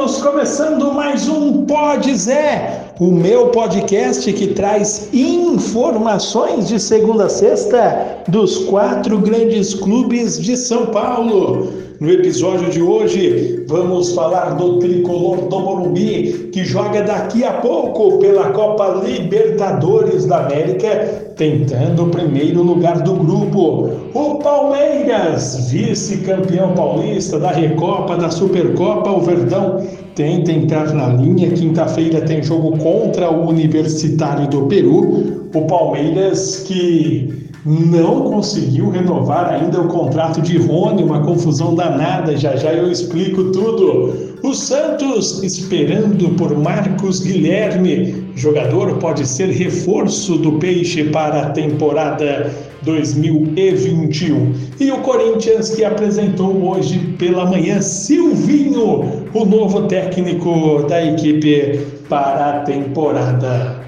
Estamos começando mais um Pod Zé, o meu podcast que traz informações de segunda a sexta dos quatro grandes clubes de São Paulo. No episódio de hoje, vamos falar do tricolor do Morumbi, que joga daqui a pouco pela Copa Libertadores da América, tentando o primeiro lugar do grupo. O Palmeiras, vice-campeão paulista da Recopa, da Supercopa, o Verdão tenta entrar na linha. Quinta-feira tem jogo contra o Universitário do Peru. O Palmeiras que não conseguiu renovar ainda o contrato de Rony, uma confusão danada, já já eu explico tudo. O Santos esperando por Marcos Guilherme, jogador pode ser reforço do Peixe para a temporada 2021. E o Corinthians que apresentou hoje pela manhã Silvinho, o novo técnico da equipe para a temporada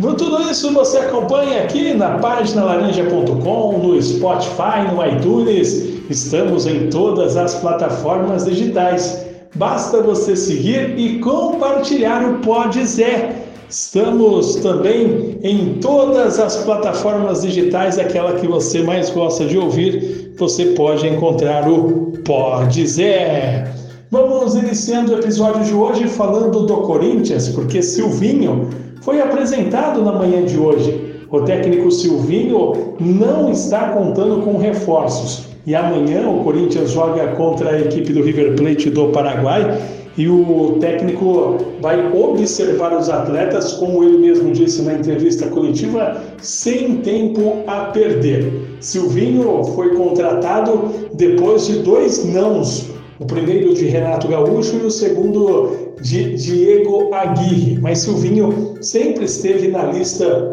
no tudo isso você acompanha aqui na página laranja.com, no Spotify, no iTunes. Estamos em todas as plataformas digitais. Basta você seguir e compartilhar o Pod Zé. Estamos também em todas as plataformas digitais, aquela que você mais gosta de ouvir, você pode encontrar o Pod Zé. Vamos iniciando o episódio de hoje falando do Corinthians, porque Silvinho foi apresentado na manhã de hoje. O técnico Silvinho não está contando com reforços. E amanhã o Corinthians joga contra a equipe do River Plate do Paraguai e o técnico vai observar os atletas, como ele mesmo disse na entrevista coletiva, sem tempo a perder. Silvinho foi contratado depois de dois nãos, o primeiro de Renato Gaúcho e o segundo de Diego Aguirre, mas Silvinho sempre esteve na lista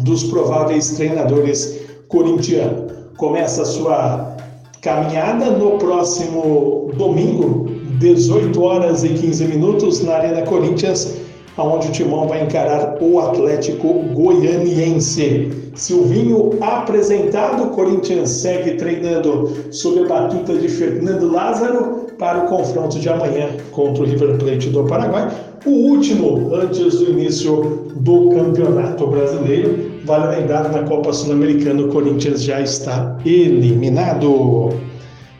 dos prováveis treinadores corintianos. Começa a sua caminhada no próximo domingo, 18 horas e 15 minutos, na Arena Corinthians, onde o Timão vai encarar o Atlético Goianiense. Silvinho apresentado, Corinthians segue treinando sob a batuta de Fernando Lázaro para o confronto de amanhã contra o River Plate do Paraguai, o último antes do início do Campeonato Brasileiro. Vale lembrar na Copa Sul-Americana o Corinthians já está eliminado.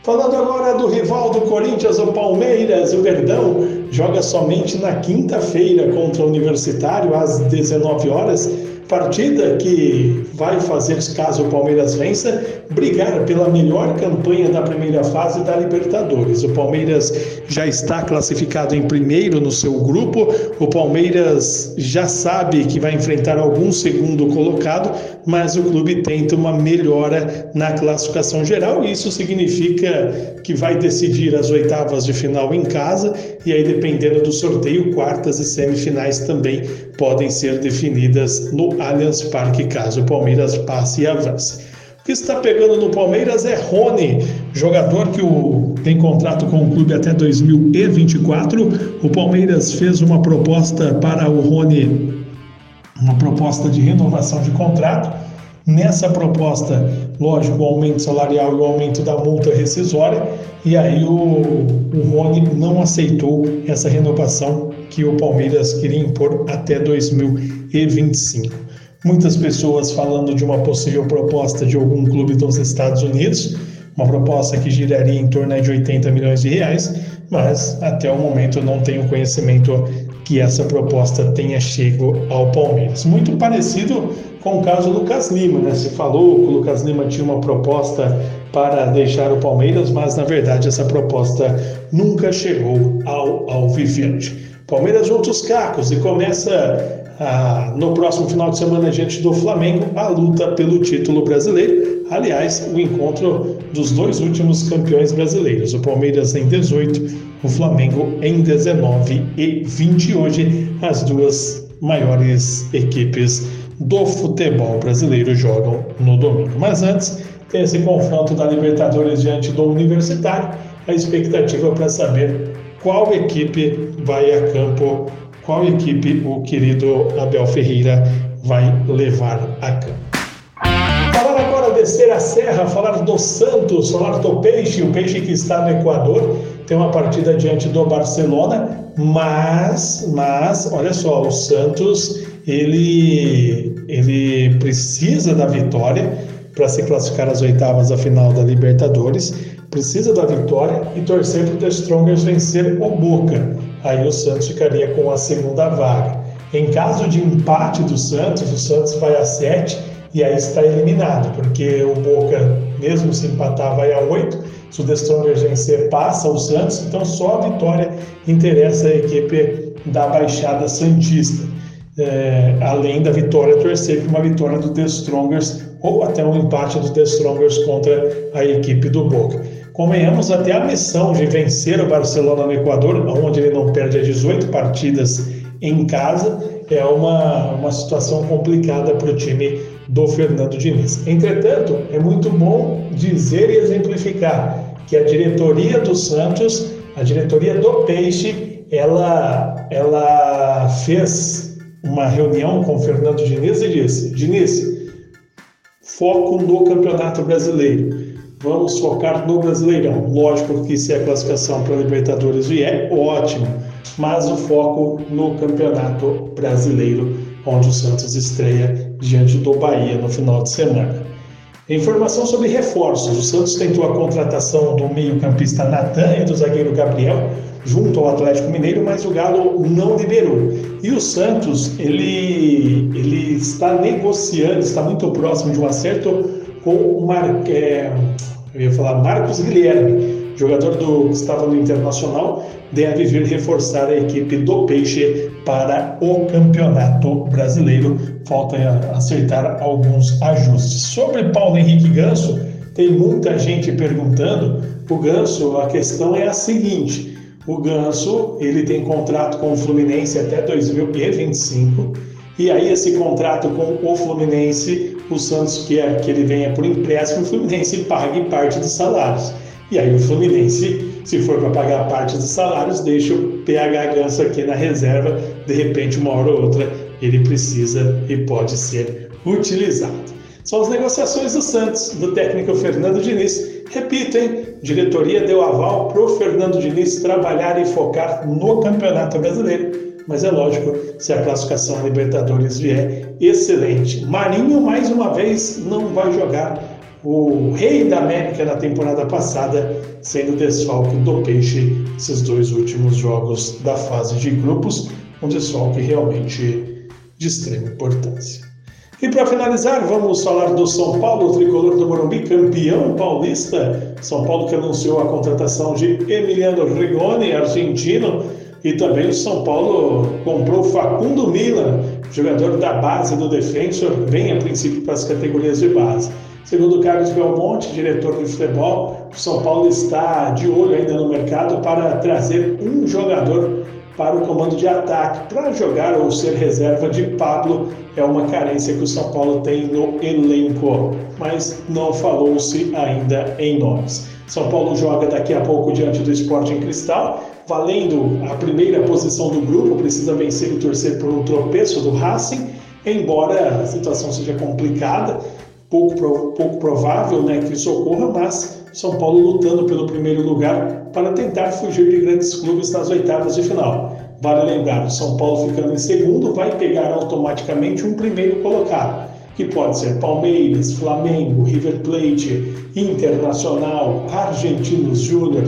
Falando agora do rival do Corinthians, o Palmeiras, o Verdão, joga somente na quinta-feira contra o Universitário às 19 horas Partida que vai fazer, caso o Palmeiras vença, brigar pela melhor campanha da primeira fase da Libertadores. O Palmeiras já está classificado em primeiro no seu grupo, o Palmeiras já sabe que vai enfrentar algum segundo colocado, mas o clube tenta uma melhora na classificação geral, e isso significa que vai decidir as oitavas de final em casa, e aí, dependendo do sorteio, quartas e semifinais também podem ser definidas no Allianz Parque, caso o Palmeiras passe e avance. O que está pegando no Palmeiras é Rony, jogador que o, tem contrato com o clube até 2024. O Palmeiras fez uma proposta para o Rony, uma proposta de renovação de contrato. Nessa proposta, lógico, o aumento salarial e o aumento da multa rescisória, e aí o, o Rony não aceitou essa renovação que o Palmeiras queria impor até 2025. Muitas pessoas falando de uma possível proposta de algum clube dos Estados Unidos, uma proposta que giraria em torno de 80 milhões de reais, mas até o momento eu não tenho conhecimento que essa proposta tenha chego ao Palmeiras. Muito parecido com o caso do Lucas Lima, né? Se falou que o Lucas Lima tinha uma proposta para deixar o Palmeiras, mas na verdade essa proposta nunca chegou ao Alviverde. Palmeiras junta os cacos e começa ah, no próximo final de semana diante do Flamengo a luta pelo título brasileiro. Aliás, o encontro dos dois últimos campeões brasileiros, o Palmeiras em 18, o Flamengo em 19 e 20. Hoje, as duas maiores equipes do futebol brasileiro jogam no domingo. Mas antes, tem esse confronto da Libertadores diante do Universitário. A expectativa para saber qual equipe vai a campo qual equipe o querido Abel Ferreira vai levar a campo. Falar agora de descer a serra, falar do Santos, falar do Peixe, o Peixe que está no Equador, tem uma partida diante do Barcelona, mas, mas, olha só, o Santos, ele, ele precisa da vitória para se classificar às oitavas da final da Libertadores, precisa da vitória e torcer para o The Strongers vencer o Boca. Aí o Santos ficaria com a segunda vaga. Em caso de empate do Santos, o Santos vai a 7 e aí está eliminado, porque o Boca, mesmo se empatar, vai a 8. Se o The Strongers vencer, passa o Santos, então só a vitória interessa a equipe da Baixada Santista. É, além da vitória, torcer por uma vitória do The Strongers ou até um empate do The Strongers contra a equipe do Boca. Convenhamos até a missão de vencer o Barcelona no Equador, onde ele não perde a 18 partidas em casa, é uma, uma situação complicada para o time do Fernando Diniz. Entretanto, é muito bom dizer e exemplificar que a diretoria do Santos, a diretoria do Peixe, ela, ela fez uma reunião com o Fernando Diniz e disse: Diniz, foco no Campeonato Brasileiro vamos focar no Brasileirão. Lógico que se a classificação para a Libertadores vier, ótimo, mas o foco no Campeonato Brasileiro, onde o Santos estreia diante do Bahia no final de semana. Informação sobre reforços. O Santos tentou a contratação do meio-campista Natan e do zagueiro Gabriel junto ao Atlético Mineiro, mas o Galo não liberou. E o Santos, ele, ele está negociando, está muito próximo de um acerto com o Mar, é, eu ia falar Marcos Guilherme, jogador do que estava no Internacional, deve vir reforçar a equipe do Peixe para o Campeonato Brasileiro. Falta acertar alguns ajustes. Sobre Paulo Henrique Ganso, tem muita gente perguntando. O Ganso, a questão é a seguinte: o Ganso ele tem contrato com o Fluminense até 2025 e aí esse contrato com o Fluminense o Santos quer que ele venha por empréstimo, o Fluminense pague parte dos salários. E aí o Fluminense, se for para pagar parte dos salários, deixa o PH Ganso aqui na reserva, de repente, uma hora ou outra, ele precisa e pode ser utilizado. São as negociações do Santos, do técnico Fernando Diniz. Repito, hein? Diretoria deu aval para o Fernando Diniz trabalhar e focar no Campeonato Brasileiro mas é lógico, se a classificação Libertadores vier, excelente. Marinho, mais uma vez, não vai jogar o rei da América na temporada passada, sendo desfalque do Peixe esses dois últimos jogos da fase de grupos, um desfalque realmente de extrema importância. E para finalizar, vamos falar do São Paulo, tricolor do Morumbi, campeão paulista. São Paulo que anunciou a contratação de Emiliano Rigoni, argentino, e também o São Paulo comprou Facundo Milan, jogador da base do Defensor, bem a princípio para as categorias de base. Segundo Carlos Belmonte, diretor de futebol, o São Paulo está de olho ainda no mercado para trazer um jogador para o comando de ataque. Para jogar ou ser reserva de Pablo é uma carência que o São Paulo tem no elenco, mas não falou-se ainda em nomes. São Paulo joga daqui a pouco diante do Sporting Cristal valendo a primeira posição do grupo, precisa vencer e torcer por um tropeço do Racing, embora a situação seja complicada, pouco, pouco provável né, que isso ocorra, mas São Paulo lutando pelo primeiro lugar para tentar fugir de grandes clubes nas oitavas de final. Vale lembrar, o São Paulo ficando em segundo vai pegar automaticamente um primeiro colocado, que pode ser Palmeiras, Flamengo, River Plate, Internacional, Argentinos Júnior,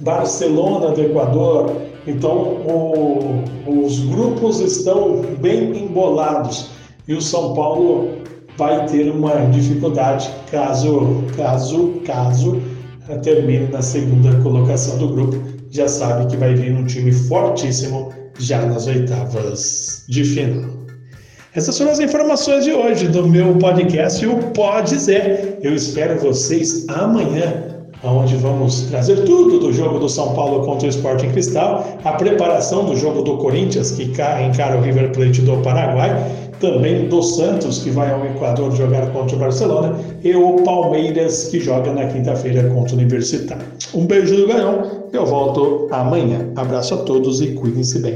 Barcelona do Equador. Então, o, os grupos estão bem embolados e o São Paulo vai ter uma dificuldade caso, caso, caso termine na segunda colocação do grupo. Já sabe que vai vir um time fortíssimo já nas oitavas de final. Essas foram as informações de hoje do meu podcast, o Pode Zé. Eu espero vocês amanhã onde vamos trazer tudo do jogo do São Paulo contra o Sporting Cristal, a preparação do jogo do Corinthians, que encara o River Plate do Paraguai, também do Santos, que vai ao Equador jogar contra o Barcelona, e o Palmeiras, que joga na quinta-feira contra o Universitário. Um beijo do Ganhão, eu volto amanhã. Abraço a todos e cuidem-se bem.